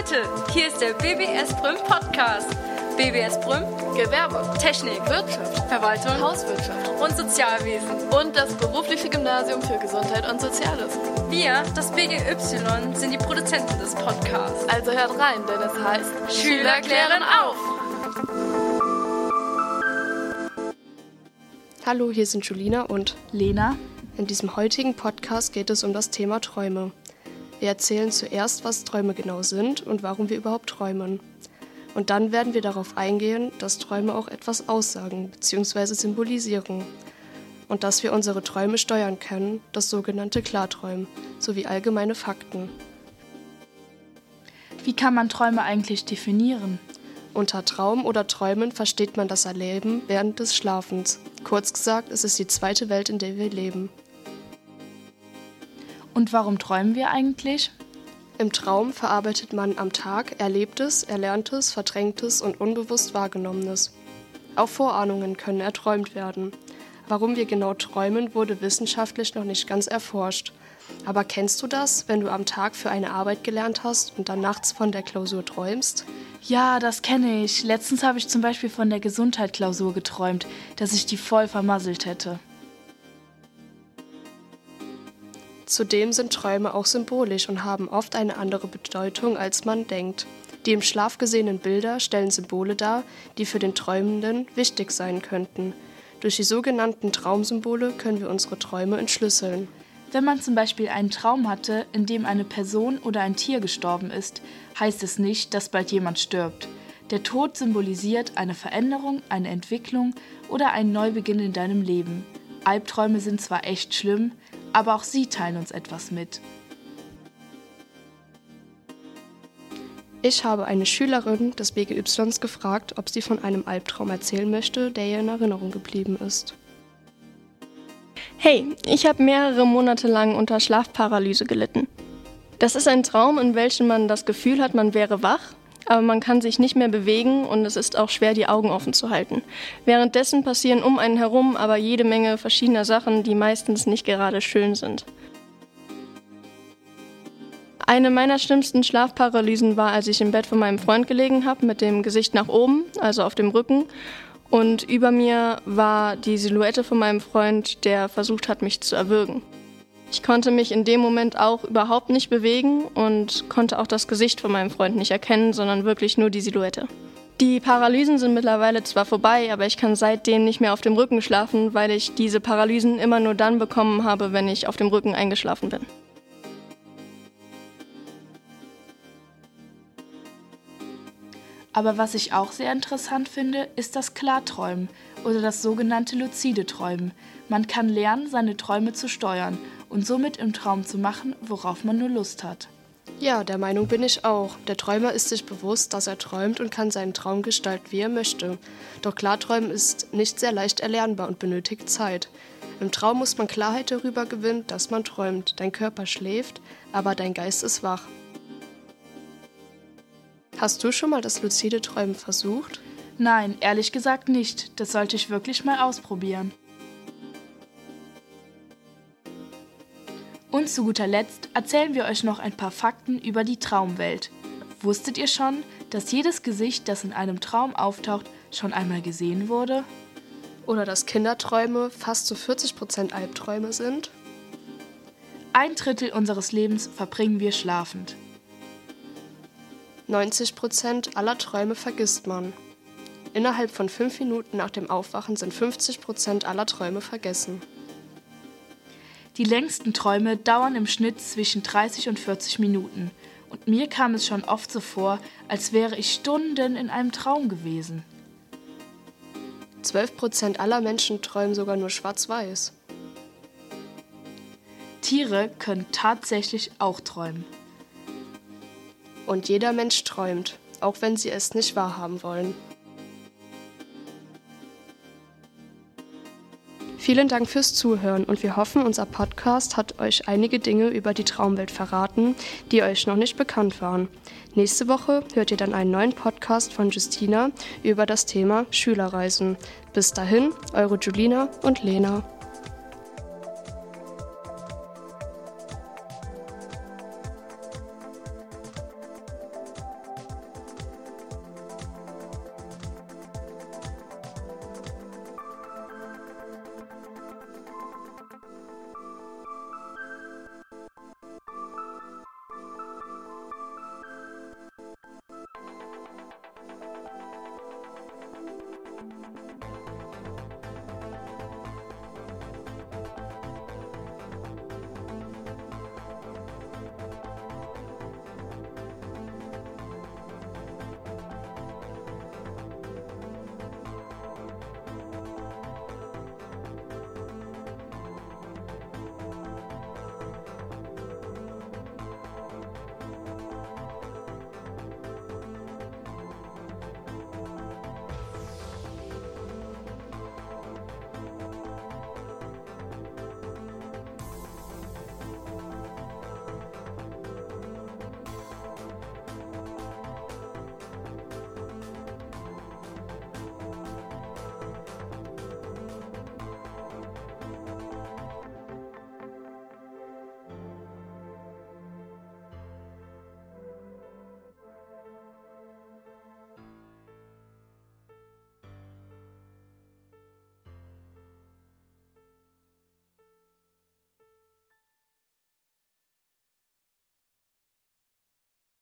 Leute, hier ist der BBS Brüm Podcast. BBS Brüm, Gewerbe, Technik, Wirtschaft, Verwaltung Hauswirtschaft und Sozialwesen. und das berufliche Gymnasium für Gesundheit und Soziales. Wir, das BGY, sind die Produzenten des Podcasts. Also hört rein, denn es heißt Schüler klären auf! Hallo, hier sind Julina und Lena, in diesem heutigen Podcast geht es um das Thema Träume. Wir erzählen zuerst, was Träume genau sind und warum wir überhaupt träumen. Und dann werden wir darauf eingehen, dass Träume auch etwas aussagen bzw. symbolisieren. Und dass wir unsere Träume steuern können, das sogenannte Klarträumen, sowie allgemeine Fakten. wie kann man Träume eigentlich definieren? Unter Traum oder Träumen versteht man das Erleben während des Schlafens. Kurz gesagt, es ist die zweite Welt, in der wir leben. Und warum träumen wir eigentlich? Im Traum verarbeitet man am Tag Erlebtes, Erlerntes, Verdrängtes und unbewusst Wahrgenommenes. Auch Vorahnungen können erträumt werden. Warum wir genau träumen, wurde wissenschaftlich noch nicht ganz erforscht. Aber kennst du das, wenn du am Tag für eine Arbeit gelernt hast und dann nachts von der Klausur träumst? Ja, das kenne ich. Letztens habe ich zum Beispiel von der Gesundheitsklausur geträumt, dass ich die voll vermasselt hätte. Zudem sind Träume auch symbolisch und haben oft eine andere Bedeutung, als man denkt. Die im Schlaf gesehenen Bilder stellen Symbole dar, die für den Träumenden wichtig sein könnten. Durch die sogenannten Traumsymbole können wir unsere Träume entschlüsseln. Wenn man zum Beispiel einen Traum hatte, in dem eine Person oder ein Tier gestorben ist, heißt es nicht, dass bald jemand stirbt. Der Tod symbolisiert eine Veränderung, eine Entwicklung oder einen Neubeginn in deinem Leben. Albträume sind zwar echt schlimm, aber auch sie teilen uns etwas mit. Ich habe eine Schülerin des BGYs gefragt, ob sie von einem Albtraum erzählen möchte, der ihr in Erinnerung geblieben ist. Hey, ich habe mehrere Monate lang unter Schlafparalyse gelitten. Das ist ein Traum, in welchem man das Gefühl hat, man wäre wach, aber man kann sich nicht mehr bewegen und es ist auch schwer, die Augen offen zu halten. Währenddessen passieren um einen herum aber jede Menge verschiedener Sachen, die meistens nicht gerade schön sind. Eine meiner schlimmsten Schlafparalysen war, als ich im Bett von meinem Freund gelegen habe, mit dem Gesicht nach oben, also auf dem Rücken. Und über mir war die Silhouette von meinem Freund, der versucht hat, mich zu erwürgen. Ich konnte mich in dem Moment auch überhaupt nicht bewegen und konnte auch das Gesicht von meinem Freund nicht erkennen, sondern wirklich nur die Silhouette. Die Paralysen sind mittlerweile zwar vorbei, aber ich kann seitdem nicht mehr auf dem Rücken schlafen, weil ich diese Paralysen immer nur dann bekommen habe, wenn ich auf dem Rücken eingeschlafen bin. Aber was ich auch sehr interessant finde, ist das Klarträumen oder das sogenannte luzide Träumen. Man kann lernen, seine Träume zu steuern und somit im Traum zu machen, worauf man nur Lust hat. Ja, der Meinung bin ich auch. Der Träumer ist sich bewusst, dass er träumt und kann seinen Traum gestalten, wie er möchte. Doch Klarträumen ist nicht sehr leicht erlernbar und benötigt Zeit. Im Traum muss man Klarheit darüber gewinnen, dass man träumt. Dein Körper schläft, aber dein Geist ist wach. Hast du schon mal das luzide Träumen versucht? Nein, ehrlich gesagt nicht. Das sollte ich wirklich mal ausprobieren. Und zu guter Letzt erzählen wir euch noch ein paar Fakten über die Traumwelt. Wusstet ihr schon, dass jedes Gesicht, das in einem Traum auftaucht, schon einmal gesehen wurde? Oder dass Kinderträume fast zu 40% Albträume sind? Ein Drittel unseres Lebens verbringen wir schlafend. 90% aller Träume vergisst man. Innerhalb von fünf Minuten nach dem Aufwachen sind 50% aller Träume vergessen. Die längsten Träume dauern im Schnitt zwischen 30 und 40 Minuten. Und mir kam es schon oft so vor, als wäre ich Stunden in einem Traum gewesen. 12% aller Menschen träumen sogar nur schwarz-weiß. Tiere können tatsächlich auch träumen. Und jeder Mensch träumt, auch wenn sie es nicht wahrhaben wollen. Vielen Dank fürs Zuhören und wir hoffen, unser Podcast hat euch einige Dinge über die Traumwelt verraten, die euch noch nicht bekannt waren. Nächste Woche hört ihr dann einen neuen Podcast von Justina über das Thema Schülerreisen. Bis dahin, eure Julina und Lena.